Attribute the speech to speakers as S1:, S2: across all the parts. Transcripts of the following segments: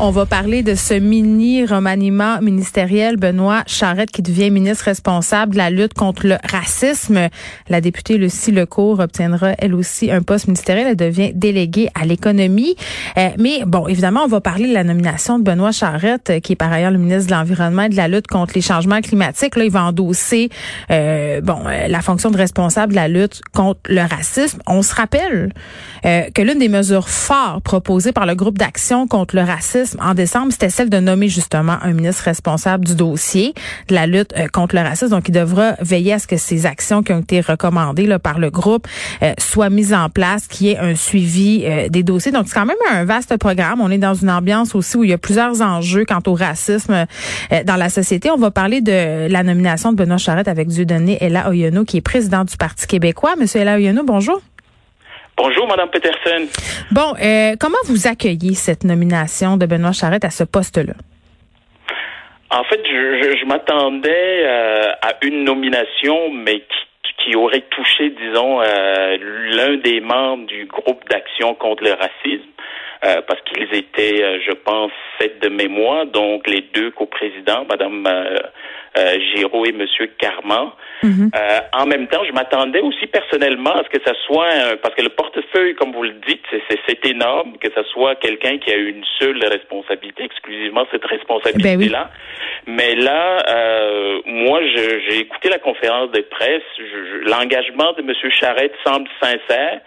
S1: On va parler de ce mini remaniement ministériel. Benoît Charette qui devient ministre responsable de la lutte contre le racisme. La députée Lucie Lecourt obtiendra elle aussi un poste ministériel. Elle devient déléguée à l'économie. Euh, mais bon, évidemment, on va parler de la nomination de Benoît Charette, qui est par ailleurs le ministre de l'Environnement et de la lutte contre les changements climatiques. Là, il va endosser euh, bon euh, la fonction de responsable de la lutte contre le racisme. On se rappelle que l'une des mesures fortes proposées par le groupe d'action contre le racisme en décembre, c'était celle de nommer justement un ministre responsable du dossier de la lutte euh, contre le racisme. Donc, il devra veiller à ce que ces actions qui ont été recommandées par le groupe euh, soient mises en place, qu'il y ait un suivi euh, des dossiers. Donc, c'est quand même un vaste programme. On est dans une ambiance aussi où il y a plusieurs enjeux quant au racisme dans la société. On va parler de la nomination de Benoît Charette avec Dieudonné Ella Oyono, qui est président du Parti québécois. Monsieur Ella Oyono, bonjour.
S2: Bonjour, Madame Peterson.
S1: Bon, euh, comment vous accueillez cette nomination de Benoît Charette à ce poste-là?
S2: En fait, je, m'attendais euh, à une nomination, mais qui, aurait touché, disons, euh, l'un des membres du groupe d'action contre le racisme. Parce qu'ils étaient, je pense, sept de mémoire, donc les deux coprésidents, Madame euh, Giraud et Monsieur Carman. Euh, en même temps, je m'attendais aussi personnellement à ce que ça soit, parce que le portefeuille, comme vous le dites, c'est énorme, que ça soit quelqu'un qui a une seule responsabilité, exclusivement cette responsabilité-là. Ben Mais là, euh, moi, j'ai écouté la conférence de presse. L'engagement de Monsieur Charette semble sincère,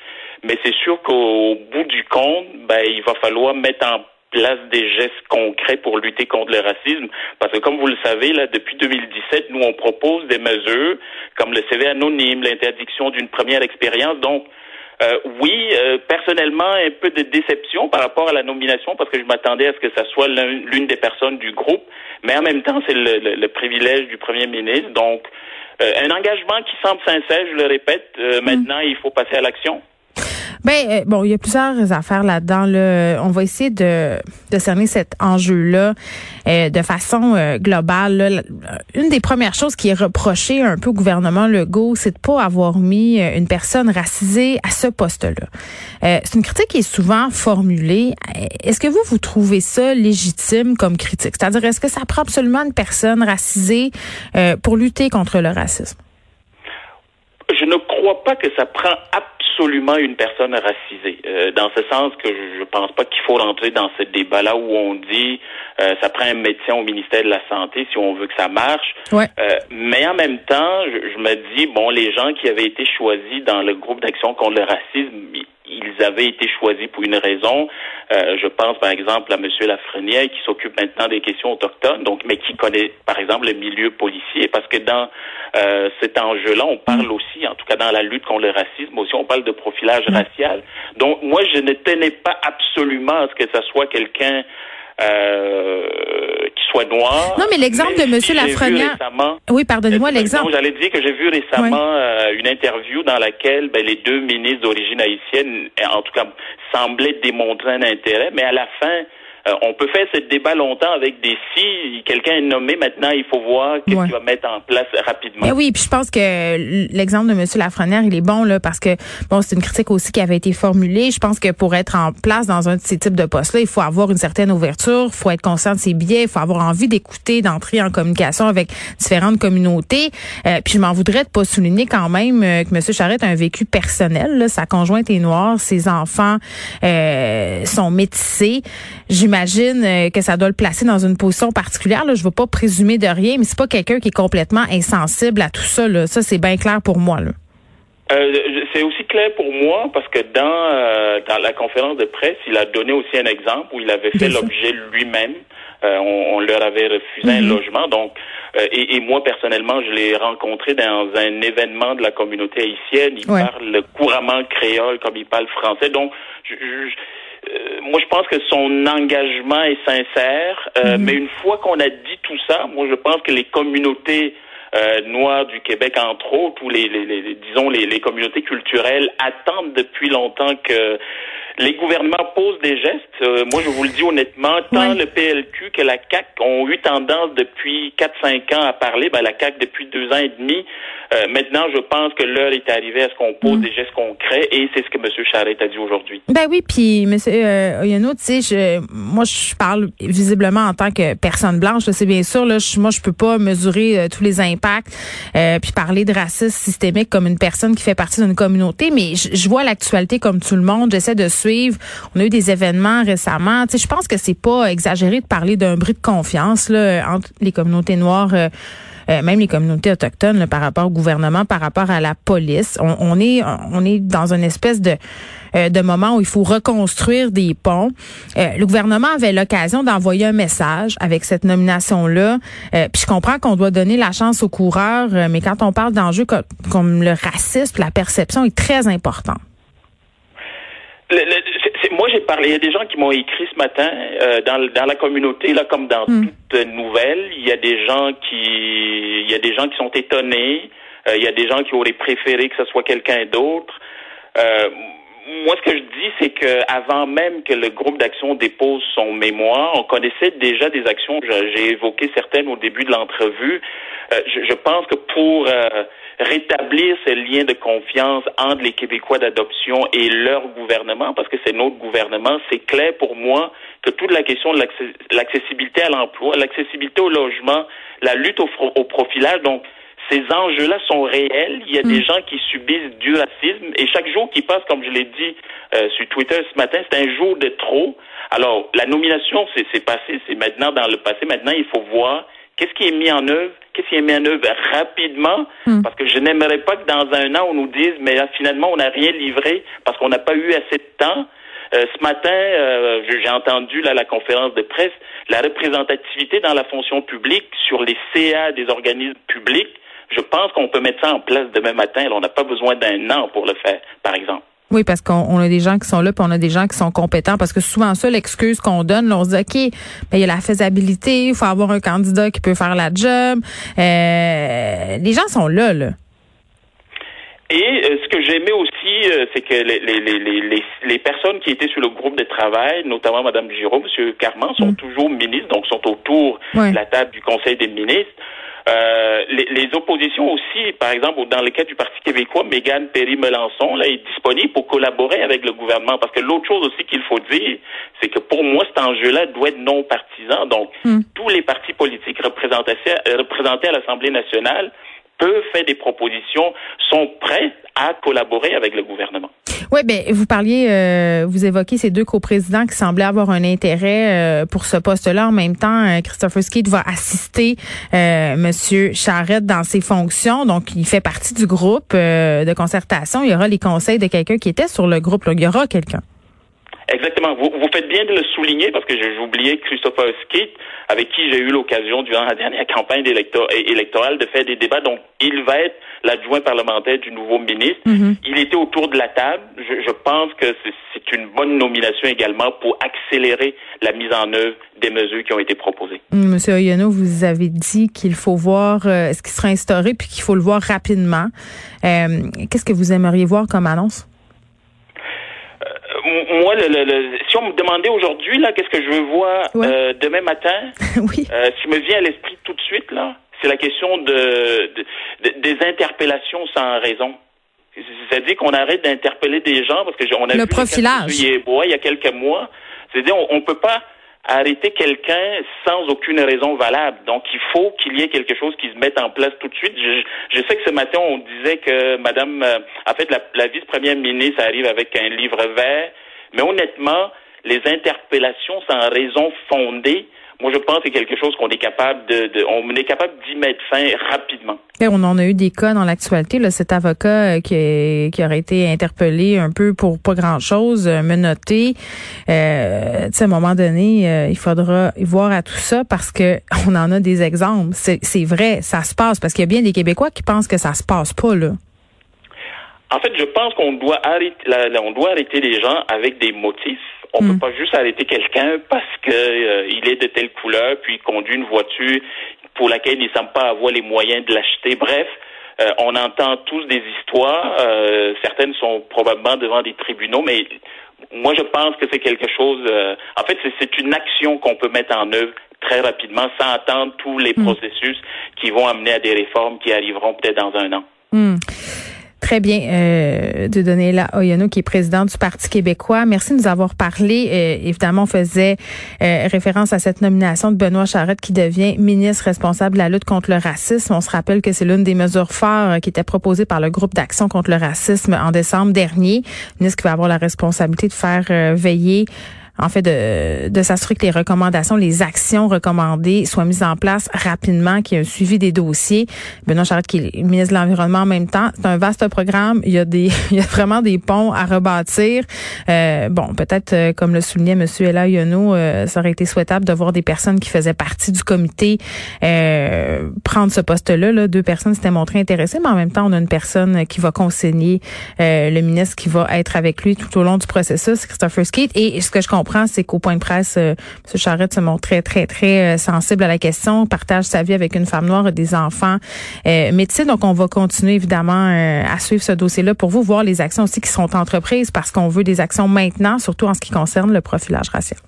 S2: mais c'est sûr qu'au bout du compte, ben, il va falloir mettre en place des gestes concrets pour lutter contre le racisme. Parce que comme vous le savez, là, depuis 2017, nous, on propose des mesures comme le CV anonyme, l'interdiction d'une première expérience. Donc, euh, oui, euh, personnellement, un peu de déception par rapport à la nomination parce que je m'attendais à ce que ça soit l'une des personnes du groupe, mais en même temps, c'est le, privilège du Premier ministre. Donc, euh, un engagement qui semble sincère, je le répète. Mm. Maintenant, il faut passer à l'action.
S1: Ben euh, bon, il y a plusieurs affaires là-dedans. Là. On va essayer de, de cerner cet enjeu-là euh, de façon euh, globale. Une des premières choses qui est reprochée un peu au gouvernement Legault, c'est de pas avoir mis une personne racisée à ce poste-là. c'est une critique qui est souvent formulée. Est-ce que vous vous trouvez ça légitime comme critique? C'est-à-dire, est-ce que ça prend absolument une personne racisée pour lutter contre le racisme?
S2: Je crois pas que ça prend absolument une personne racisée. Euh, dans ce sens que je ne pense pas qu'il faut rentrer dans ce débat-là où on dit euh, ça prend un médecin au ministère de la Santé si on veut que ça marche.
S1: Ouais.
S2: Euh, mais en même temps, je, je, me dis, bon, les gens qui avaient été choisis dans le groupe d'action contre le racisme, ils avaient été choisis pour une raison. Euh, je pense par exemple à M. Lafrenière qui s'occupe maintenant des questions autochtones, donc mais qui connaît par exemple le milieu policier, parce que dans euh, cet enjeu-là, on parle aussi, en tout cas dans la lutte contre le racisme aussi, on parle de profilage racial. Donc moi, je ne tenais pas absolument à ce que ça soit quelqu'un euh, soit noir.
S1: Non, mais l'exemple de M. Lafrenière. Oui, pardonnez-moi l'exemple.
S2: J'allais dire que j'ai vu récemment euh, une interview dans laquelle ben, les deux ministres d'origine haïtienne, en tout cas, semblaient démontrer un intérêt, mais à la fin, euh, on peut faire ce débat longtemps avec des si. Quelqu'un est nommé, maintenant, il faut voir qu'est-ce qu'il va mettre en place rapidement.
S1: Mais oui, puis je pense que l'exemple de M. Lafrenière, il est bon, là, parce que, bon, c'est une critique aussi qui avait été formulée. Je pense que pour être en place dans un de ces types de postes-là, il faut avoir une certaine ouverture, il faut être conscient de ses biais, il faut avoir envie d'écouter, d'entrer en communication avec différentes communautés. Euh, puis je m'en voudrais de pas souligner quand même euh, que M. Charette a un vécu personnel. Là. Sa conjointe est noire, ses enfants euh, sont métissés j'imagine euh, que ça doit le placer dans une position particulière. Là. Je ne veux pas présumer de rien, mais c'est pas quelqu'un qui est complètement insensible à tout ça. Là. Ça, c'est bien clair pour moi. Là.
S2: Euh, c'est aussi clair pour moi parce que dans euh, dans la conférence de presse, il a donné aussi un exemple où il avait fait l'objet lui-même. on, leur avait refusé un mm-hmm. logement, donc et, moi personnellement, je l'ai rencontré dans un événement de la communauté haïtienne. Il parle couramment créole comme il parle français, donc je, je moi, je pense que son engagement est sincère, euh, mhm. mais une fois qu'on a dit tout ça, moi, je pense que les communautés euh, noires du Québec, entre autres, ou les, les, les disons les, les, communautés culturelles attendent depuis longtemps que les gouvernements posent des gestes. Euh, moi, je vous le dis honnêtement, tant le PLQ que la CAC ont eu tendance depuis 4-5 ans à parler. Ben, la CAC depuis deux ans et demi. Euh, maintenant, je pense que l'heure est arrivée à ce qu'on pose mm. des gestes concrets et c'est ce que M. Charette a dit aujourd'hui.
S1: Ben oui, puis M. Euh, Oyano, tu sais, moi, je parle visiblement en tant que personne blanche. C'est bien sûr, là, je, moi, je peux pas mesurer euh, tous les impacts puis parler de racisme systémique comme une personne qui fait partie d'une communauté, mais je vois l'actualité comme tout le monde. J'essaie de On a eu des événements récemment. Tu sais, je pense que c'est pas exagéré de parler d'un bris de confiance là, entre les communautés noires. Euh, euh, même les communautés autochtones par rapport au gouvernement, par rapport à la police. On, est on est dans une espèce de euh, de moment où il faut reconstruire des ponts. le gouvernement avait l'occasion d'envoyer un message avec cette nomination-là. puis je comprends qu'on doit donner la chance aux coureurs, mais quand on parle d'enjeux comme le racisme, la perception est très importante
S2: moi, j'ai parlé. Il y a des gens qui m'ont écrit ce matin euh, dans, dans la communauté, là, comme dans hmm. toute nouvelle. Il y a des gens qui, il y a des gens qui sont étonnés. Euh, il y a des gens qui auraient préféré que ce soit quelqu'un d'autre. Euh, moi, ce que je dis, c'est que avant même que le groupe d'action dépose son mémoire, on connaissait déjà des actions. J'ai évoqué certaines au début de l'entrevue. Je, je, pense que pour rétablir ce lien de confiance entre les Québécois d'adoption et leur gouvernement, parce que c'est notre gouvernement, c'est clair pour moi que toute la question de l'accessibilité à l'emploi, l'accessibilité au logement, la lutte au, profilage, donc ces enjeux-là sont réels. Il y a des mm. gens qui subissent du racisme et chaque jour qui passe, comme je l'ai dit euh, sur Twitter ce matin, c'est un jour de trop. Alors, la nomination, c'est passé, c'est maintenant dans le passé. Maintenant, il faut voir Qu'est-ce qui est mis en œuvre? Qu'est-ce qui est mis en œuvre rapidement? Hmm. Parce que je n'aimerais pas que dans un an, on nous dise, mais finalement, on n'a rien livré parce qu'on n'a pas eu assez de temps. Euh, ce matin, euh, j'ai entendu là, la conférence de presse, la représentativité dans la fonction publique sur les CA des organismes publics. Je pense qu'on peut mettre ça en place demain matin. on n'a pas besoin d'un an pour le faire, par exemple.
S1: Oui, parce qu'on a des gens qui sont là, puis on a des gens qui sont compétents. Parce que souvent, ça, l'excuse qu'on donne, là, on se dit, OK, ben, il y a la faisabilité, il faut avoir un candidat qui peut faire la job. Euh, les gens sont là, là.
S2: Et euh, ce que j'aimais aussi, euh, c'est que les, les, les, les, personnes qui étaient sur le groupe de travail, notamment Mme Giraud, M. Carman, sont mm. toujours ministres, donc sont autour de la table du Conseil des ministres. Euh, les, les, oppositions aussi, par exemple, dans le cas du Parti québécois, Mégane Perry-Melançon là, est disponible pour collaborer avec le gouvernement. Parce que l'autre chose aussi qu'il faut dire, c'est que pour moi, cet enjeu-là doit être non partisan. Donc, hmm. tous les partis politiques représentés, représentés à l'Assemblée nationale peuvent faire des propositions, sont prêts à collaborer avec le gouvernement.
S1: Oui, ben vous parliez, euh, vous évoquez ces deux coprésidents qui semblaient avoir un intérêt euh, pour ce poste-là. En même temps, euh, Christopher Skate va assister Monsieur Charette dans ses fonctions, donc il fait partie du groupe de concertation. Il y aura les conseils de quelqu'un qui était sur le groupe. Là. Il y aura quelqu'un.
S2: Exactement. Vous, vous, faites bien de le souligner parce que j'ai oublié Christopher Skate, avec qui j'ai eu l'occasion durant la dernière campagne électorale de faire des débats. Donc, il va être l'adjoint parlementaire du nouveau ministre. Mm-hmm. Il était autour de la table. Je, je pense que c'est une bonne nomination également pour accélérer la mise en œuvre des mesures qui ont été proposées.
S1: Monsieur Oyano, vous avez dit qu'il faut voir euh, ce qui sera instauré puis qu'il faut le voir rapidement. Euh, Qu'est-ce que vous aimeriez voir comme annonce?
S2: Moi, le, si on me demandait aujourd'hui, là, qu'est-ce que je veux voir euh, demain matin,
S1: oui.
S2: euh, ce qui me vient à l'esprit tout de suite, là, c'est la question de, des interpellations sans raison. C'est-à-dire qu'on arrête d'interpeller des gens parce que on a
S1: le
S2: vu
S1: profilage.
S2: il y a quelques mois. C'est-à-dire on, on peut pas arrêter quelqu'un sans aucune raison valable. Donc, il faut qu'il y ait quelque chose qui se mette en place tout de suite. Je, je sais que ce matin, on disait que Madame, euh, en fait, la, la vice-première ministre arrive avec un livre vert, mais honnêtement, les interpellations sans raison fondée, moi, je pense que c'est quelque chose qu'on est capable de, on est capable d'y mettre fin rapidement.
S1: On en a eu des cas dans l'actualité. Là, cet avocat euh, qui, qui aurait été interpellé un peu pour pas grand-chose, euh, menotté. Euh, à un moment donné, euh, il faudra voir à tout ça parce que on en a des exemples. C'est vrai, ça se passe parce qu'il y a bien des Québécois qui pensent que ça se passe pas là.
S2: En fait, je pense qu'on doit arrêter, on doit arrêter les gens avec des motifs on ne peut hmm. pas juste arrêter quelqu'un parce que euh, il est de telle couleur, puis conduit une voiture pour laquelle il ne semble pas avoir les moyens de l'acheter. Bref, euh, on entend tous des histoires. Euh, certaines sont probablement devant des tribunaux, mais moi, je pense que c'est quelque chose. Euh, en fait, c'est une action qu'on peut mettre en œuvre très rapidement sans attendre tous les hmm. processus qui vont amener à des réformes qui arriveront peut-être dans un an.
S1: Hmm. Très bien euh, de donner la Oyano, qui est présidente du Parti québécois. Merci de nous avoir parlé. Euh, évidemment, on faisait euh, référence à cette nomination de Benoît Charette qui devient ministre responsable de la lutte contre le racisme. On se rappelle que c'est l'une des mesures phares qui était proposée par le groupe d'action contre le racisme en décembre dernier. ministre qui va avoir la responsabilité de faire veiller en fait, de, de s'assurer que les recommandations, les actions recommandées soient mises en place rapidement, qu'il y ait un suivi des dossiers. Benoît Charette, qui est ministre de l'Environnement en même temps, c'est un vaste programme. Il y a des, il y a vraiment des ponts à rebâtir. Euh, bon, peut-être, euh, comme le soulignait M. Ella Yono, euh, ça aurait été souhaitable de voir des personnes qui faisaient partie du comité euh, prendre ce poste-là. Là. Deux personnes s'étaient montrées intéressées, mais en même temps, on a une personne qui va consigner le ministre qui va être avec lui tout au long du processus, Christopher Skeet. Et ce que je comprends, c'est qu'au point de presse, euh, M. Charette se montre très, très, euh, sensible à la question, partage sa vie avec une femme noire et des enfants euh, médecins. Donc, on va continuer évidemment euh, à suivre ce dossier-là pour vous voir les actions aussi qui sont entreprises parce qu'on veut des actions maintenant, surtout en ce qui concerne le profilage racial.